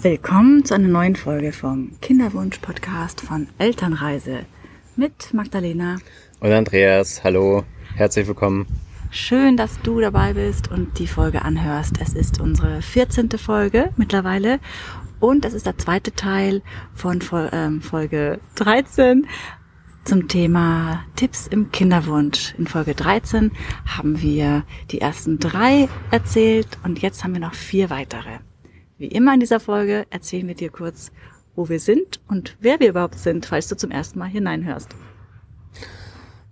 Willkommen zu einer neuen Folge vom Kinderwunsch-Podcast von Elternreise mit Magdalena und Andreas. Hallo, herzlich willkommen. Schön, dass du dabei bist und die Folge anhörst. Es ist unsere 14. Folge mittlerweile und es ist der zweite Teil von ähm, Folge 13 zum Thema Tipps im Kinderwunsch. In Folge 13 haben wir die ersten drei erzählt und jetzt haben wir noch vier weitere. Wie immer in dieser Folge erzählen wir dir kurz, wo wir sind und wer wir überhaupt sind, falls du zum ersten Mal hineinhörst.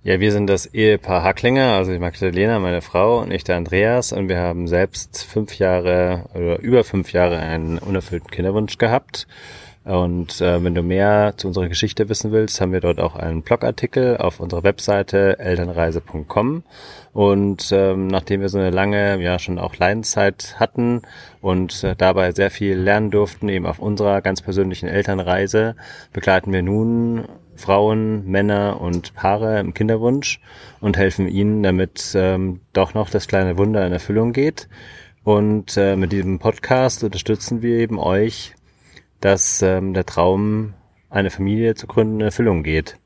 Ja, wir sind das Ehepaar Hacklinger, also die Magdalena, meine Frau und ich der Andreas und wir haben selbst fünf Jahre oder über fünf Jahre einen unerfüllten Kinderwunsch gehabt und äh, wenn du mehr zu unserer Geschichte wissen willst, haben wir dort auch einen Blogartikel auf unserer Webseite elternreise.com. Und ähm, nachdem wir so eine lange, ja schon auch Leidenszeit hatten und äh, dabei sehr viel lernen durften, eben auf unserer ganz persönlichen Elternreise, begleiten wir nun Frauen, Männer und Paare im Kinderwunsch und helfen ihnen, damit ähm, doch noch das kleine Wunder in Erfüllung geht. Und äh, mit diesem Podcast unterstützen wir eben euch dass ähm, der Traum, eine Familie zu gründen, in Erfüllung geht.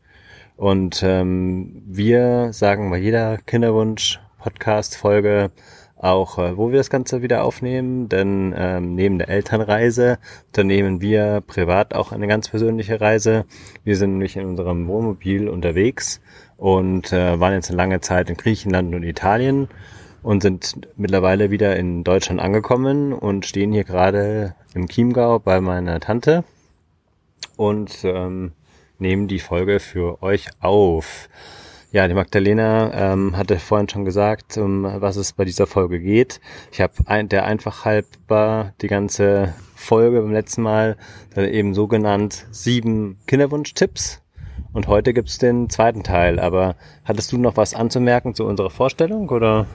Und ähm, wir sagen bei jeder Kinderwunsch-Podcast-Folge auch, äh, wo wir das Ganze wieder aufnehmen, denn ähm, neben der Elternreise unternehmen wir privat auch eine ganz persönliche Reise. Wir sind nämlich in unserem Wohnmobil unterwegs und äh, waren jetzt eine lange Zeit in Griechenland und Italien und sind mittlerweile wieder in Deutschland angekommen und stehen hier gerade im Chiemgau bei meiner Tante und ähm, nehmen die Folge für euch auf. Ja, die Magdalena ähm, hatte vorhin schon gesagt, um was es bei dieser Folge geht. Ich habe ein, der einfach halber die ganze Folge beim letzten Mal dann eben so genannt sieben Kinderwunschtipps. Und heute gibt's den zweiten Teil. Aber hattest du noch was anzumerken zu unserer Vorstellung oder?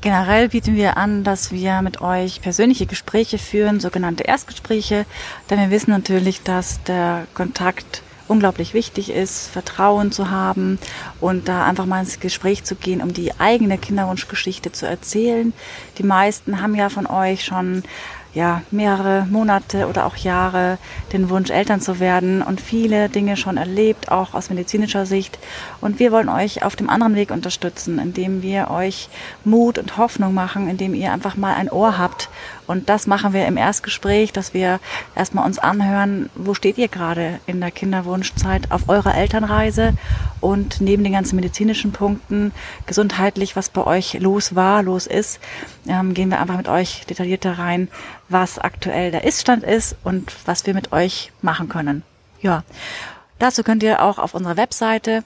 Generell bieten wir an, dass wir mit euch persönliche Gespräche führen, sogenannte Erstgespräche, denn wir wissen natürlich, dass der Kontakt unglaublich wichtig ist, Vertrauen zu haben und da einfach mal ins Gespräch zu gehen, um die eigene Kinderwunschgeschichte zu erzählen. Die meisten haben ja von euch schon ja, mehrere Monate oder auch Jahre den Wunsch, Eltern zu werden und viele Dinge schon erlebt, auch aus medizinischer Sicht. Und wir wollen euch auf dem anderen Weg unterstützen, indem wir euch Mut und Hoffnung machen, indem ihr einfach mal ein Ohr habt und das machen wir im Erstgespräch, dass wir erstmal uns anhören, wo steht ihr gerade in der Kinderwunschzeit auf eurer Elternreise und neben den ganzen medizinischen Punkten, gesundheitlich, was bei euch los war, los ist, ähm, gehen wir einfach mit euch detaillierter rein, was aktuell der Iststand ist und was wir mit euch machen können. Ja, dazu könnt ihr auch auf unserer Webseite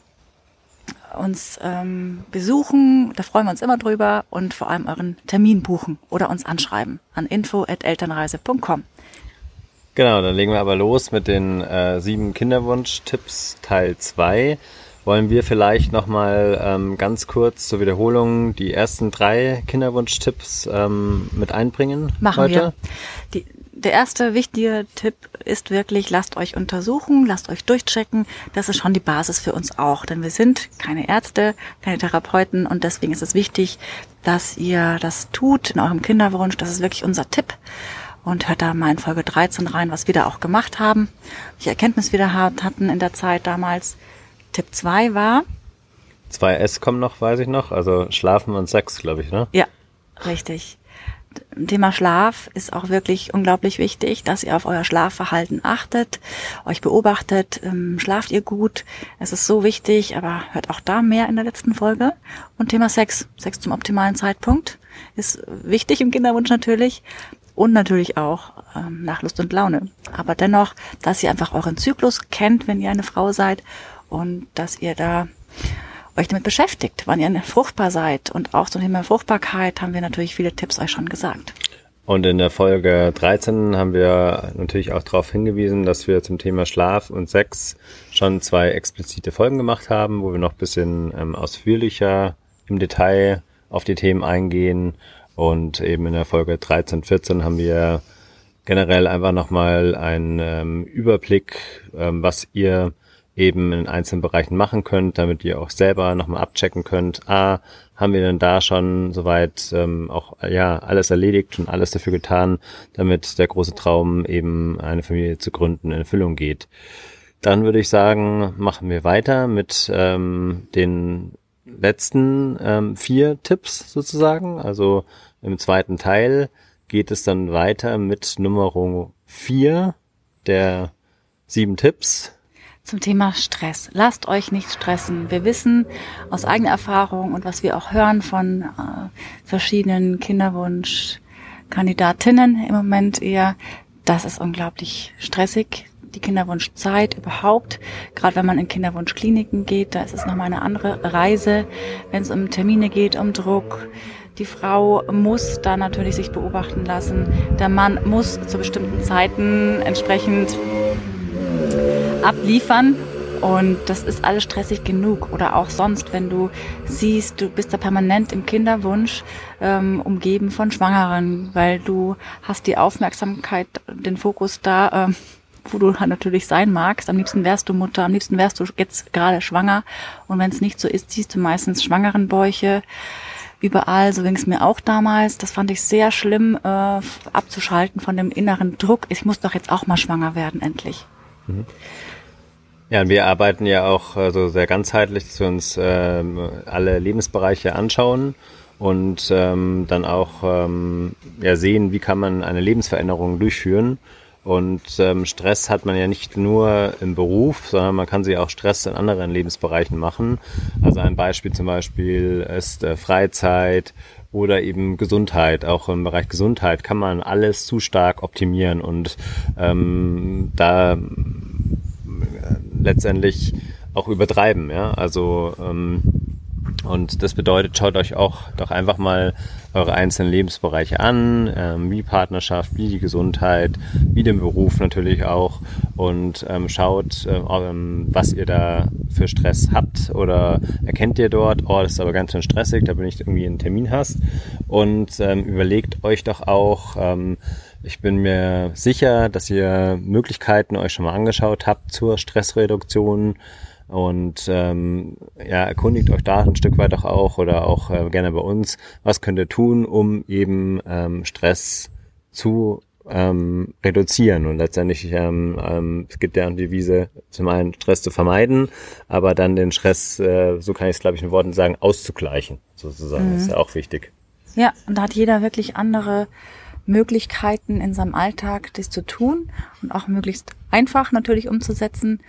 uns ähm, besuchen, da freuen wir uns immer drüber und vor allem euren Termin buchen oder uns anschreiben an info@elternreise.com. Genau, dann legen wir aber los mit den äh, sieben Kinderwunsch-Tipps Teil 2. Wollen wir vielleicht nochmal ähm, ganz kurz zur Wiederholung die ersten drei Kinderwunsch-Tipps ähm, mit einbringen? Machen heute? wir. Die, der erste wichtige Tipp ist wirklich, lasst euch untersuchen, lasst euch durchchecken. Das ist schon die Basis für uns auch, denn wir sind keine Ärzte, keine Therapeuten und deswegen ist es wichtig, dass ihr das tut in eurem Kinderwunsch. Das ist wirklich unser Tipp. Und hört da mal in Folge 13 rein, was wir da auch gemacht haben, welche Erkenntnis wir da hatten in der Zeit damals. Tipp 2 war. 2S kommen noch, weiß ich noch. Also Schlafen und Sex, glaube ich, ne? Ja, richtig. Thema Schlaf ist auch wirklich unglaublich wichtig, dass ihr auf euer Schlafverhalten achtet, euch beobachtet, ähm, schlaft ihr gut. Es ist so wichtig, aber hört auch da mehr in der letzten Folge. Und Thema Sex, Sex zum optimalen Zeitpunkt, ist wichtig im Kinderwunsch natürlich und natürlich auch ähm, nach Lust und Laune. Aber dennoch, dass ihr einfach euren Zyklus kennt, wenn ihr eine Frau seid und dass ihr da euch damit beschäftigt, wann ihr fruchtbar seid. Und auch zum Thema Fruchtbarkeit haben wir natürlich viele Tipps euch schon gesagt. Und in der Folge 13 haben wir natürlich auch darauf hingewiesen, dass wir zum Thema Schlaf und Sex schon zwei explizite Folgen gemacht haben, wo wir noch bisschen ähm, ausführlicher im Detail auf die Themen eingehen. Und eben in der Folge 13, 14 haben wir generell einfach nochmal einen ähm, Überblick, ähm, was ihr eben in einzelnen Bereichen machen könnt, damit ihr auch selber nochmal abchecken könnt, ah, haben wir denn da schon soweit ähm, auch ja alles erledigt und alles dafür getan, damit der große Traum eben eine Familie zu gründen in Erfüllung geht. Dann würde ich sagen, machen wir weiter mit ähm, den letzten ähm, vier Tipps sozusagen. Also im zweiten Teil geht es dann weiter mit Nummer vier der sieben Tipps. Zum Thema Stress. Lasst euch nicht stressen. Wir wissen aus eigener Erfahrung und was wir auch hören von äh, verschiedenen Kinderwunschkandidatinnen im Moment eher, das ist unglaublich stressig. Die Kinderwunschzeit überhaupt, gerade wenn man in Kinderwunschkliniken geht, da ist es nochmal eine andere Reise, wenn es um Termine geht, um Druck, die Frau muss da natürlich sich beobachten lassen. Der Mann muss zu bestimmten Zeiten entsprechend abliefern. Und das ist alles stressig genug. Oder auch sonst, wenn du siehst, du bist da permanent im Kinderwunsch ähm, umgeben von Schwangeren, weil du hast die Aufmerksamkeit, den Fokus da, ähm, wo du halt natürlich sein magst. Am liebsten wärst du Mutter, am liebsten wärst du jetzt gerade schwanger. Und wenn es nicht so ist, siehst du meistens Schwangerenbäuche überall. So ging es mir auch damals. Das fand ich sehr schlimm, äh, abzuschalten von dem inneren Druck. Ich muss doch jetzt auch mal schwanger werden, endlich. Mhm. Ja, wir arbeiten ja auch also sehr ganzheitlich, dass wir uns ähm, alle Lebensbereiche anschauen und ähm, dann auch ähm, ja, sehen, wie kann man eine Lebensveränderung durchführen. Und ähm, Stress hat man ja nicht nur im Beruf, sondern man kann sich auch Stress in anderen Lebensbereichen machen. Also ein Beispiel zum Beispiel ist äh, Freizeit oder eben Gesundheit. Auch im Bereich Gesundheit kann man alles zu stark optimieren und ähm, da äh, letztendlich auch übertreiben. Ja? Also ähm, und das bedeutet, schaut euch auch doch einfach mal eure einzelnen Lebensbereiche an, ähm, wie Partnerschaft, wie die Gesundheit, wie den Beruf natürlich auch und ähm, schaut, äh, ähm, was ihr da für Stress habt oder erkennt ihr dort, oh, das ist aber ganz schön stressig, da bin ich irgendwie einen Termin hast und ähm, überlegt euch doch auch, ähm, ich bin mir sicher, dass ihr Möglichkeiten euch schon mal angeschaut habt zur Stressreduktion, und ähm, ja, erkundigt euch da ein Stück weit auch oder auch äh, gerne bei uns, was könnt ihr tun, um eben ähm, Stress zu ähm, reduzieren und letztendlich ähm, ähm, es gibt ja die Devise zum einen Stress zu vermeiden, aber dann den Stress, äh, so kann ich es glaube ich in Worten sagen, auszugleichen sozusagen, mhm. ist ja auch wichtig. Ja, und da hat jeder wirklich andere Möglichkeiten in seinem Alltag, das zu tun und auch möglichst einfach natürlich umzusetzen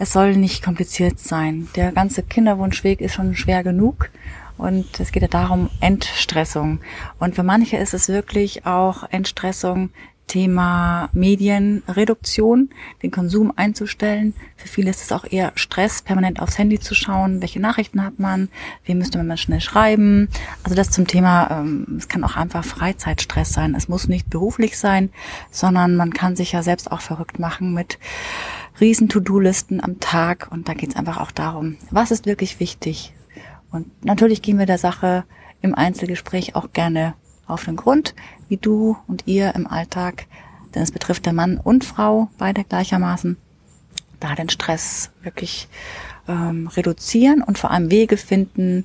es soll nicht kompliziert sein. Der ganze Kinderwunschweg ist schon schwer genug. Und es geht ja darum, Entstressung. Und für manche ist es wirklich auch Entstressung, Thema Medienreduktion, den Konsum einzustellen. Für viele ist es auch eher Stress, permanent aufs Handy zu schauen, welche Nachrichten hat man, wie müsste man schnell schreiben. Also das zum Thema, ähm, es kann auch einfach Freizeitstress sein. Es muss nicht beruflich sein, sondern man kann sich ja selbst auch verrückt machen mit riesen To-Do-Listen am Tag. Und da geht es einfach auch darum, was ist wirklich wichtig. Und natürlich gehen wir der Sache im Einzelgespräch auch gerne auf den Grund, wie du und ihr im Alltag, denn es betrifft der Mann und Frau beide gleichermaßen, da den Stress wirklich ähm, reduzieren und vor allem Wege finden,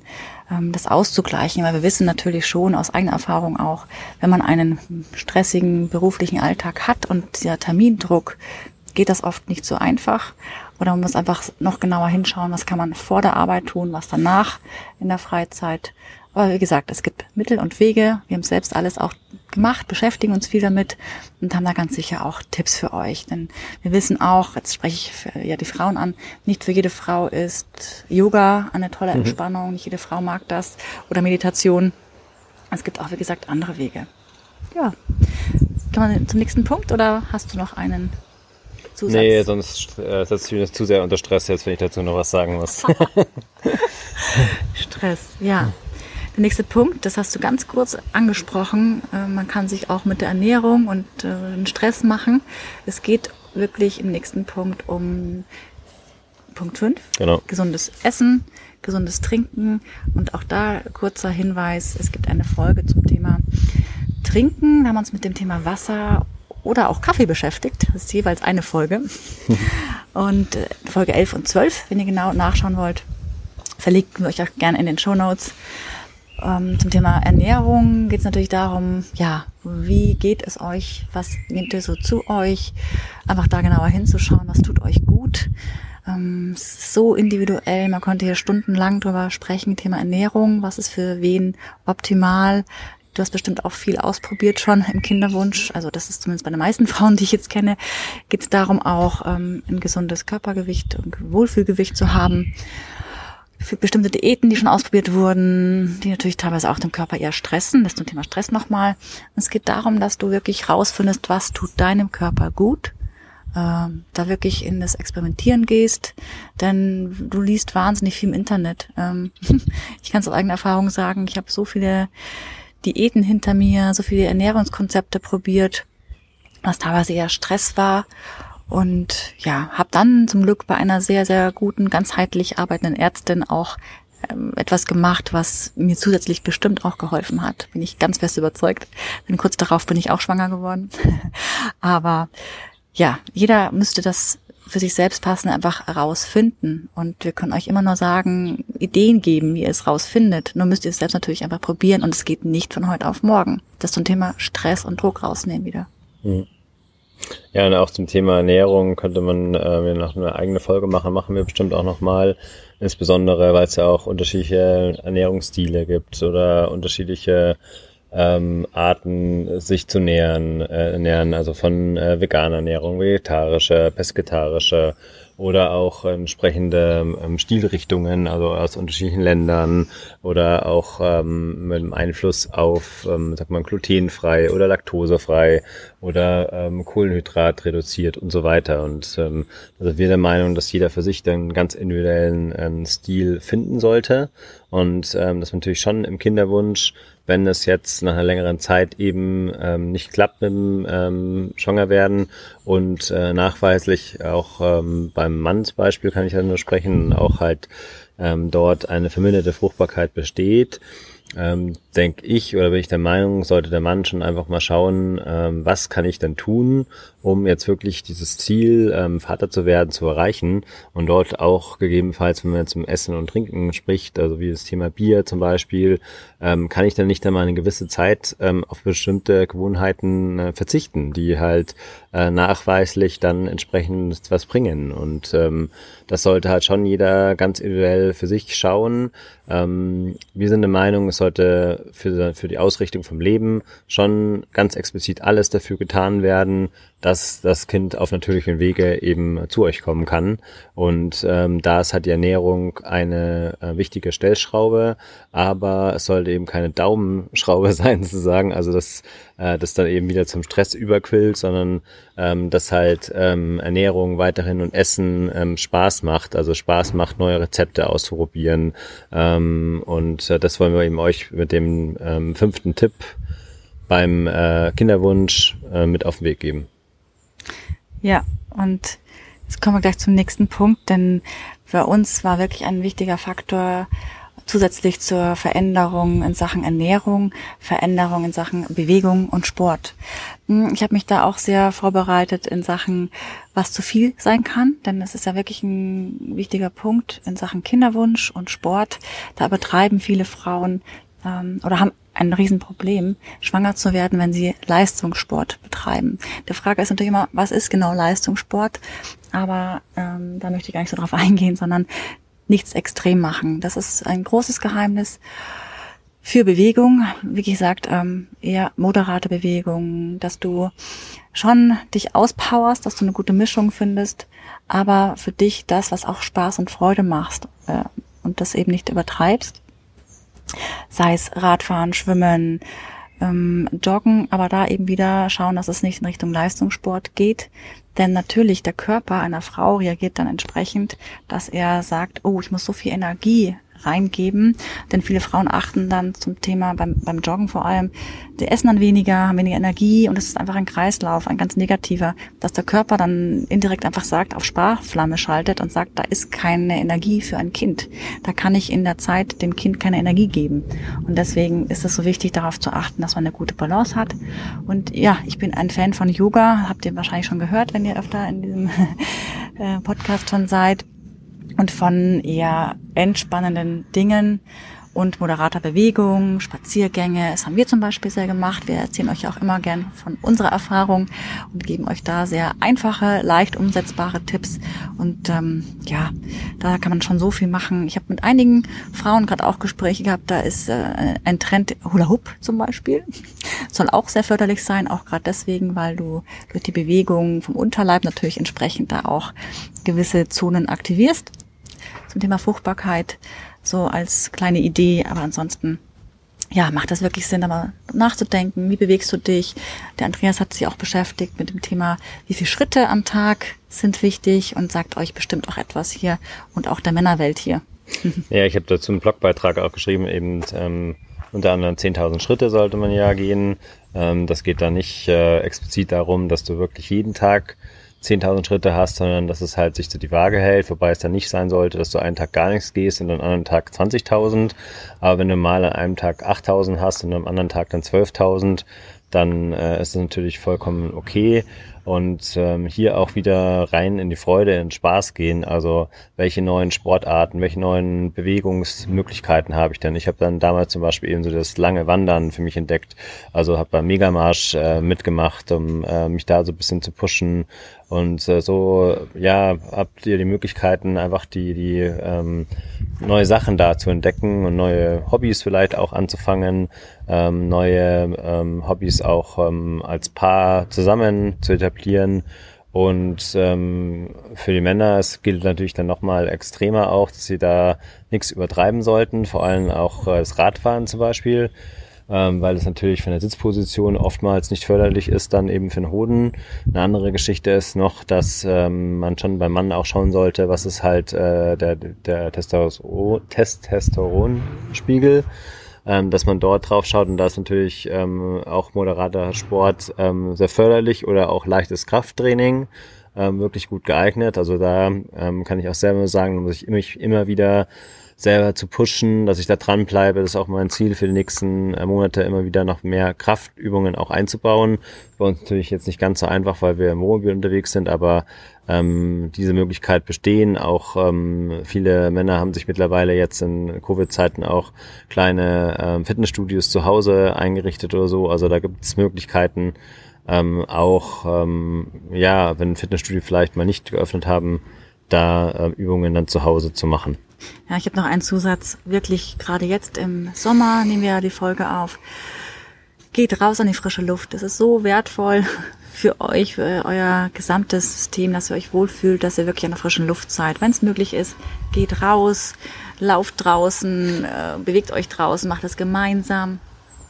ähm, das auszugleichen, weil wir wissen natürlich schon aus eigener Erfahrung auch, wenn man einen stressigen beruflichen Alltag hat und der Termindruck, geht das oft nicht so einfach. Oder man muss einfach noch genauer hinschauen, was kann man vor der Arbeit tun, was danach in der Freizeit. Aber wie gesagt, es gibt Mittel und Wege. Wir haben selbst alles auch gemacht, beschäftigen uns viel damit und haben da ganz sicher auch Tipps für euch. Denn wir wissen auch, jetzt spreche ich für, ja die Frauen an, nicht für jede Frau ist Yoga eine tolle mhm. Entspannung, nicht jede Frau mag das oder Meditation. Es gibt auch, wie gesagt, andere Wege. Ja. Kann man zum nächsten Punkt oder hast du noch einen Zusatz? Nee, sonst äh, setzt mich das zu sehr unter Stress jetzt, wenn ich dazu noch was sagen muss. Stress, ja. Der nächste Punkt, das hast du ganz kurz angesprochen, äh, man kann sich auch mit der Ernährung und äh, Stress machen. Es geht wirklich im nächsten Punkt um Punkt 5, genau. gesundes Essen, gesundes Trinken und auch da kurzer Hinweis, es gibt eine Folge zum Thema Trinken, da haben wir uns mit dem Thema Wasser oder auch Kaffee beschäftigt. Das ist jeweils eine Folge. und äh, Folge 11 und 12, wenn ihr genau nachschauen wollt, verlinken wir euch auch gerne in den Show Notes. Ähm, zum Thema Ernährung geht es natürlich darum, ja, wie geht es euch, was nehmt ihr so zu euch, einfach da genauer hinzuschauen, was tut euch gut. Ähm, so individuell, man konnte hier stundenlang drüber sprechen, Thema Ernährung, was ist für wen optimal. Du hast bestimmt auch viel ausprobiert schon im Kinderwunsch. Also das ist zumindest bei den meisten Frauen, die ich jetzt kenne, geht es darum, auch ähm, ein gesundes Körpergewicht und Wohlfühlgewicht zu haben für bestimmte Diäten, die schon ausprobiert wurden, die natürlich teilweise auch den Körper eher stressen. Das zum Thema Stress nochmal. Es geht darum, dass du wirklich rausfindest, was tut deinem Körper gut, äh, da wirklich in das Experimentieren gehst, denn du liest wahnsinnig viel im Internet. Ähm, ich kann es aus eigener Erfahrung sagen, ich habe so viele Diäten hinter mir, so viele Ernährungskonzepte probiert, was teilweise eher Stress war und ja, habe dann zum Glück bei einer sehr, sehr guten, ganzheitlich arbeitenden Ärztin auch ähm, etwas gemacht, was mir zusätzlich bestimmt auch geholfen hat. Bin ich ganz fest überzeugt. Denn kurz darauf bin ich auch schwanger geworden. Aber ja, jeder müsste das für sich selbst passend einfach herausfinden. Und wir können euch immer nur sagen, Ideen geben, wie ihr es rausfindet. Nur müsst ihr es selbst natürlich einfach probieren und es geht nicht von heute auf morgen. Das zum Thema Stress und Druck rausnehmen wieder. Mhm. Ja, und auch zum Thema Ernährung könnte man äh, noch eine eigene Folge machen, machen wir bestimmt auch nochmal. Insbesondere, weil es ja auch unterschiedliche Ernährungsstile gibt oder unterschiedliche ähm, Arten, sich zu nähern, äh, ernähren, also von äh, veganer Ernährung, vegetarische, pesketarische oder auch entsprechende ähm, Stilrichtungen, also aus unterschiedlichen Ländern oder auch ähm, mit dem Einfluss auf, ähm, sagt man, glutenfrei oder laktosefrei oder ähm, Kohlenhydrat reduziert und so weiter. Und ähm, also wir der Meinung, dass jeder für sich den ganz individuellen ähm, Stil finden sollte und ähm, das natürlich schon im Kinderwunsch wenn es jetzt nach einer längeren Zeit eben ähm, nicht klappt mit dem ähm, Schwangerwerden und äh, nachweislich auch ähm, beim Mann zum Beispiel kann ich ja nur sprechen, auch halt ähm, dort eine verminderte Fruchtbarkeit besteht, ähm, denke ich oder bin ich der Meinung, sollte der Mann schon einfach mal schauen, ähm, was kann ich denn tun, um jetzt wirklich dieses Ziel, ähm, Vater zu werden, zu erreichen und dort auch gegebenenfalls, wenn man jetzt um Essen und Trinken spricht, also wie das Thema Bier zum Beispiel, ähm, kann ich dann nicht einmal eine gewisse Zeit ähm, auf bestimmte Gewohnheiten äh, verzichten, die halt äh, nachweislich dann entsprechend was bringen und ähm, das sollte halt schon jeder ganz individuell für sich schauen. Ähm, wir sind der Meinung, es sollte für, für die Ausrichtung vom Leben schon ganz explizit alles dafür getan werden, dass das Kind auf natürlichen Wege eben zu euch kommen kann. Und ähm, da ist halt die Ernährung eine äh, wichtige Stellschraube, aber es sollte eben keine Daumenschraube sein, sozusagen, also dass äh, das dann eben wieder zum Stress überquillt, sondern ähm, dass halt ähm, Ernährung weiterhin und Essen ähm, Spaß macht, also Spaß macht, neue Rezepte auszuprobieren. Ähm, und äh, das wollen wir eben euch mit dem ähm, fünften Tipp beim äh, Kinderwunsch äh, mit auf den Weg geben. Ja, und jetzt kommen wir gleich zum nächsten Punkt, denn für uns war wirklich ein wichtiger Faktor zusätzlich zur Veränderung in Sachen Ernährung, Veränderung in Sachen Bewegung und Sport. Hm, ich habe mich da auch sehr vorbereitet in Sachen, was zu viel sein kann, denn es ist ja wirklich ein wichtiger Punkt in Sachen Kinderwunsch und Sport. Da übertreiben viele Frauen ähm, oder haben ein Riesenproblem, schwanger zu werden, wenn sie Leistungssport betreiben. Die Frage ist natürlich immer, was ist genau Leistungssport? Aber ähm, da möchte ich gar nicht so drauf eingehen, sondern nichts extrem machen. Das ist ein großes Geheimnis für Bewegung. Wie gesagt, ähm, eher moderate Bewegung, dass du schon dich auspowerst, dass du eine gute Mischung findest, aber für dich das, was auch Spaß und Freude machst äh, und das eben nicht übertreibst sei es Radfahren, Schwimmen, ähm, Joggen, aber da eben wieder schauen, dass es nicht in Richtung Leistungssport geht. Denn natürlich der Körper einer Frau reagiert dann entsprechend, dass er sagt, oh, ich muss so viel Energie reingeben. Denn viele Frauen achten dann zum Thema beim, beim Joggen vor allem, die essen dann weniger, haben weniger Energie und es ist einfach ein Kreislauf, ein ganz negativer, dass der Körper dann indirekt einfach sagt, auf Sparflamme schaltet und sagt, da ist keine Energie für ein Kind. Da kann ich in der Zeit dem Kind keine Energie geben. Und deswegen ist es so wichtig, darauf zu achten, dass man eine gute Balance hat. Und ja, ich bin ein Fan von Yoga, habt ihr wahrscheinlich schon gehört, wenn ihr öfter in diesem äh, Podcast schon seid und von eher entspannenden Dingen und moderater Bewegung, Spaziergänge. Das haben wir zum Beispiel sehr gemacht. Wir erzählen euch auch immer gern von unserer Erfahrung und geben euch da sehr einfache, leicht umsetzbare Tipps. Und ähm, ja, da kann man schon so viel machen. Ich habe mit einigen Frauen gerade auch Gespräche gehabt. Da ist äh, ein Trend Hula Hoop zum Beispiel. Soll auch sehr förderlich sein, auch gerade deswegen, weil du durch die Bewegung vom Unterleib natürlich entsprechend da auch gewisse Zonen aktivierst zum Thema Fruchtbarkeit, so als kleine Idee. Aber ansonsten, ja, macht das wirklich Sinn, aber nachzudenken, wie bewegst du dich? Der Andreas hat sich auch beschäftigt mit dem Thema, wie viele Schritte am Tag sind wichtig und sagt euch bestimmt auch etwas hier und auch der Männerwelt hier. Ja, ich habe dazu einen Blogbeitrag auch geschrieben, eben ähm, unter anderem 10.000 Schritte sollte man ja gehen. Ähm, das geht da nicht äh, explizit darum, dass du wirklich jeden Tag 10.000 Schritte hast, sondern dass es halt sich zu die Waage hält, wobei es dann nicht sein sollte, dass du einen Tag gar nichts gehst und am anderen Tag 20.000. Aber wenn du mal an einem Tag 8.000 hast und am anderen Tag dann 12.000, dann äh, ist es natürlich vollkommen okay und ähm, hier auch wieder rein in die Freude, in den Spaß gehen. Also welche neuen Sportarten, welche neuen Bewegungsmöglichkeiten habe ich denn? Ich habe dann damals zum Beispiel eben so das lange Wandern für mich entdeckt. Also habe beim Megamarsch äh, mitgemacht, um äh, mich da so ein bisschen zu pushen. Und äh, so, ja, habt ihr die Möglichkeiten, einfach die, die ähm, neue Sachen da zu entdecken und neue Hobbys vielleicht auch anzufangen, ähm, neue ähm, Hobbys auch ähm, als Paar zusammen zu etablieren. Und ähm, für die Männer, es gilt natürlich dann nochmal extremer auch, dass sie da nichts übertreiben sollten, vor allem auch äh, das Radfahren zum Beispiel, ähm, weil es natürlich von der Sitzposition oftmals nicht förderlich ist, dann eben für den Hoden. Eine andere Geschichte ist noch, dass ähm, man schon beim Mann auch schauen sollte, was ist halt äh, der, der Testosteronspiegel ähm, dass man dort drauf schaut und da ist natürlich ähm, auch moderater Sport ähm, sehr förderlich oder auch leichtes Krafttraining ähm, wirklich gut geeignet. Also da ähm, kann ich auch selber sagen, muss ich mich immer wieder selber zu pushen, dass ich da dranbleibe. Das ist auch mein Ziel für die nächsten äh, Monate, immer wieder noch mehr Kraftübungen auch einzubauen. Bei uns natürlich jetzt nicht ganz so einfach, weil wir im Wohnmobil unterwegs sind, aber ähm, diese Möglichkeit bestehen. Auch ähm, viele Männer haben sich mittlerweile jetzt in Covid-Zeiten auch kleine ähm, Fitnessstudios zu Hause eingerichtet oder so. Also da gibt es Möglichkeiten, ähm, auch ähm, ja, wenn Fitnessstudio vielleicht mal nicht geöffnet haben, da äh, Übungen dann zu Hause zu machen. Ja, ich habe noch einen Zusatz. Wirklich, gerade jetzt im Sommer nehmen wir ja die Folge auf. Geht raus an die frische Luft. Es ist so wertvoll für euch, für euer gesamtes System, dass ihr euch wohlfühlt, dass ihr wirklich an der frischen Luft seid. Wenn es möglich ist, geht raus, lauft draußen, äh, bewegt euch draußen, macht es gemeinsam.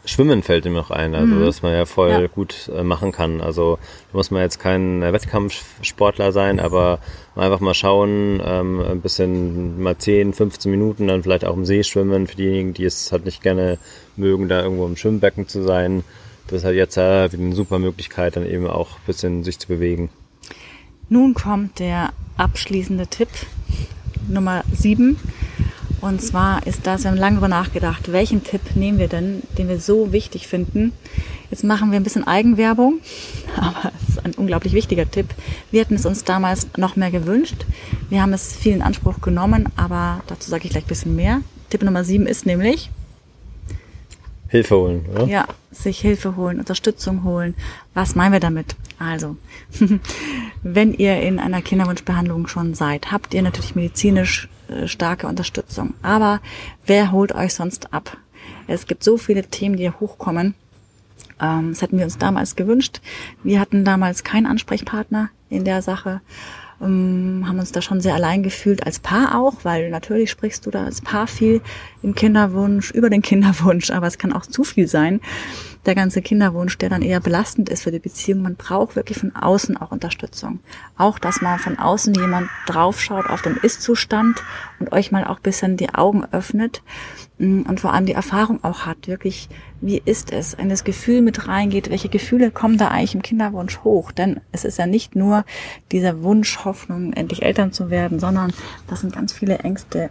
Schwimmen fällt ihm noch ein, also mhm. dass man ja voll ja. gut äh, machen kann. Also da muss man jetzt kein äh, Wettkampfsportler sein, aber einfach mal schauen, ähm, ein bisschen mal 10, 15 Minuten dann vielleicht auch im See schwimmen, für diejenigen, die es halt nicht gerne mögen, da irgendwo im Schwimmbecken zu sein. Das ist halt jetzt äh, wieder eine super Möglichkeit, dann eben auch ein bisschen sich zu bewegen. Nun kommt der abschließende Tipp Nummer 7. Und zwar ist das, wir haben lange darüber nachgedacht, welchen Tipp nehmen wir denn, den wir so wichtig finden. Jetzt machen wir ein bisschen Eigenwerbung, aber es ist ein unglaublich wichtiger Tipp. Wir hätten es uns damals noch mehr gewünscht. Wir haben es viel in Anspruch genommen, aber dazu sage ich gleich ein bisschen mehr. Tipp Nummer sieben ist nämlich, Hilfe holen, oder? Ja, sich Hilfe holen, Unterstützung holen. Was meinen wir damit? Also, wenn ihr in einer Kinderwunschbehandlung schon seid, habt ihr natürlich medizinisch starke Unterstützung. Aber wer holt euch sonst ab? Es gibt so viele Themen, die hochkommen. Ähm, das hätten wir uns damals gewünscht. Wir hatten damals keinen Ansprechpartner in der Sache ähm, haben uns da schon sehr allein gefühlt als Paar auch, weil natürlich sprichst du da als Paar viel im Kinderwunsch, über den Kinderwunsch, aber es kann auch zu viel sein. Der ganze Kinderwunsch, der dann eher belastend ist für die Beziehung. Man braucht wirklich von außen auch Unterstützung. Auch, dass mal von außen jemand draufschaut auf den Ist-Zustand und euch mal auch bisschen die Augen öffnet mm, und vor allem die Erfahrung auch hat, wirklich, wie ist es, in das Gefühl mit reingeht, welche Gefühle kommen da eigentlich im Kinderwunsch hoch? Denn es ist ja nicht nur dieser Wunsch, Hoffnung, endlich Eltern zu werden, sondern das sind ganz viele Ängste,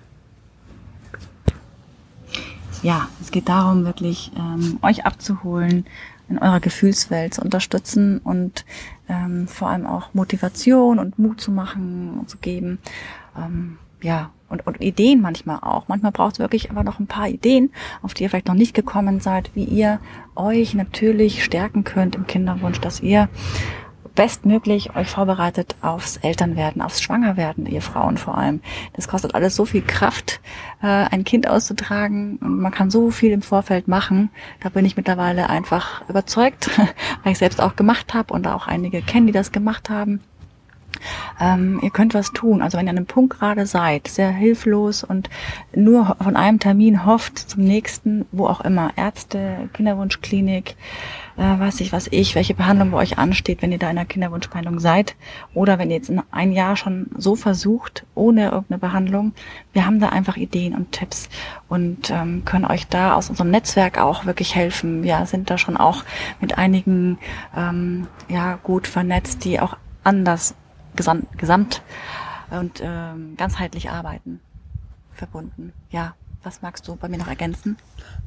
ja, es geht darum, wirklich ähm, euch abzuholen, in eurer Gefühlswelt zu unterstützen und ähm, vor allem auch Motivation und Mut zu machen und zu geben. Ähm, ja, und, und Ideen manchmal auch. Manchmal braucht es wirklich aber noch ein paar Ideen, auf die ihr vielleicht noch nicht gekommen seid, wie ihr euch natürlich stärken könnt im Kinderwunsch, dass ihr bestmöglich euch vorbereitet aufs Elternwerden, aufs Schwangerwerden, ihr Frauen vor allem. Das kostet alles so viel Kraft, äh, ein Kind auszutragen und man kann so viel im Vorfeld machen. Da bin ich mittlerweile einfach überzeugt, weil ich selbst auch gemacht habe und auch einige kennen, die das gemacht haben. Ähm, ihr könnt was tun. Also wenn ihr an einem Punkt gerade seid, sehr hilflos und nur von einem Termin hofft zum nächsten, wo auch immer, Ärzte, Kinderwunschklinik, äh, weiß ich, was ich, welche Behandlung bei euch ansteht, wenn ihr da in der Kinderwunschbehandlung seid oder wenn ihr jetzt in ein Jahr schon so versucht, ohne irgendeine Behandlung. Wir haben da einfach Ideen und Tipps und ähm, können euch da aus unserem Netzwerk auch wirklich helfen. Wir sind da schon auch mit einigen ähm, ja gut vernetzt, die auch anders gesamt, gesamt und ähm, ganzheitlich arbeiten, verbunden. Ja, was magst du bei mir noch ergänzen?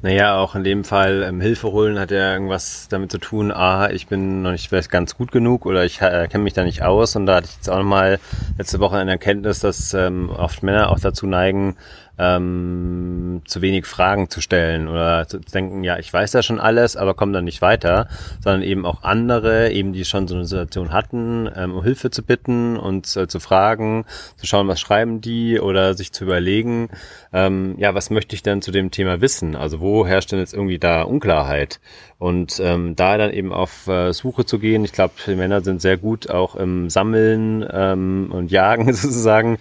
Naja, auch in dem Fall ähm, Hilfe holen hat ja irgendwas damit zu tun, ah, ich bin noch nicht vielleicht ganz gut genug oder ich äh, kenne mich da nicht aus. Und da hatte ich jetzt auch nochmal letzte Woche eine Erkenntnis, dass ähm, oft Männer auch dazu neigen, ähm, zu wenig Fragen zu stellen oder zu denken, ja, ich weiß ja schon alles, aber komme dann nicht weiter, sondern eben auch andere, eben die schon so eine Situation hatten, ähm, um Hilfe zu bitten und äh, zu fragen, zu schauen, was schreiben die oder sich zu überlegen, ähm, ja, was möchte ich denn zu dem Thema wissen? Also wo herrscht denn jetzt irgendwie da Unklarheit? Und ähm, da dann eben auf äh, Suche zu gehen, ich glaube, die Männer sind sehr gut auch im Sammeln ähm, und Jagen sozusagen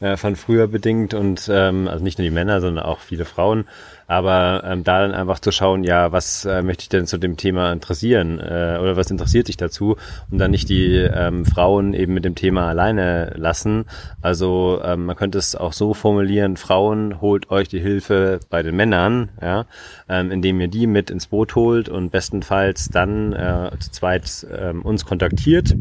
äh, von früher bedingt und ähm, also nicht nur die Männer, sondern auch viele Frauen. Aber ähm, da dann einfach zu schauen, ja, was äh, möchte ich denn zu dem Thema interessieren äh, oder was interessiert dich dazu und dann nicht die ähm, Frauen eben mit dem Thema alleine lassen. Also ähm, man könnte es auch so formulieren, Frauen holt euch die Hilfe bei den Männern, ja, ähm, indem ihr die mit ins Boot holt und bestenfalls dann äh, zu zweit ähm, uns kontaktiert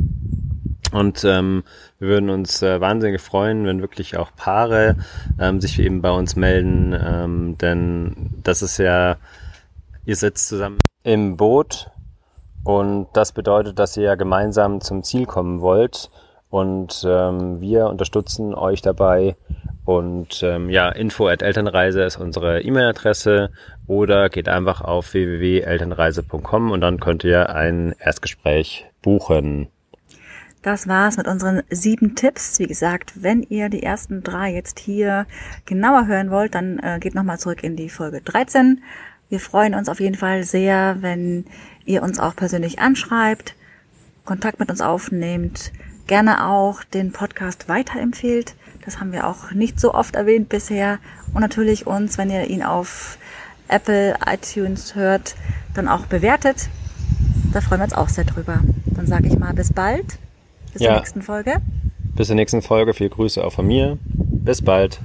und ähm, wir würden uns äh, wahnsinnig freuen, wenn wirklich auch Paare ähm, sich eben bei uns melden, ähm, denn das ist ja, ihr sitzt zusammen im Boot und das bedeutet, dass ihr ja gemeinsam zum Ziel kommen wollt und ähm, wir unterstützen euch dabei und ähm, ja, info at Elternreise ist unsere E-Mail-Adresse oder geht einfach auf www.elternreise.com und dann könnt ihr ein Erstgespräch buchen. Das war's mit unseren sieben Tipps. Wie gesagt, wenn ihr die ersten drei jetzt hier genauer hören wollt, dann äh, geht nochmal zurück in die Folge 13. Wir freuen uns auf jeden Fall sehr, wenn ihr uns auch persönlich anschreibt, Kontakt mit uns aufnehmt, gerne auch den Podcast weiterempfehlt. Das haben wir auch nicht so oft erwähnt bisher. Und natürlich uns, wenn ihr ihn auf Apple, iTunes hört, dann auch bewertet. Da freuen wir uns auch sehr drüber. Dann sage ich mal bis bald. Bis ja. zur nächsten Folge. Bis zur nächsten Folge. Viel Grüße auch von mir. Bis bald.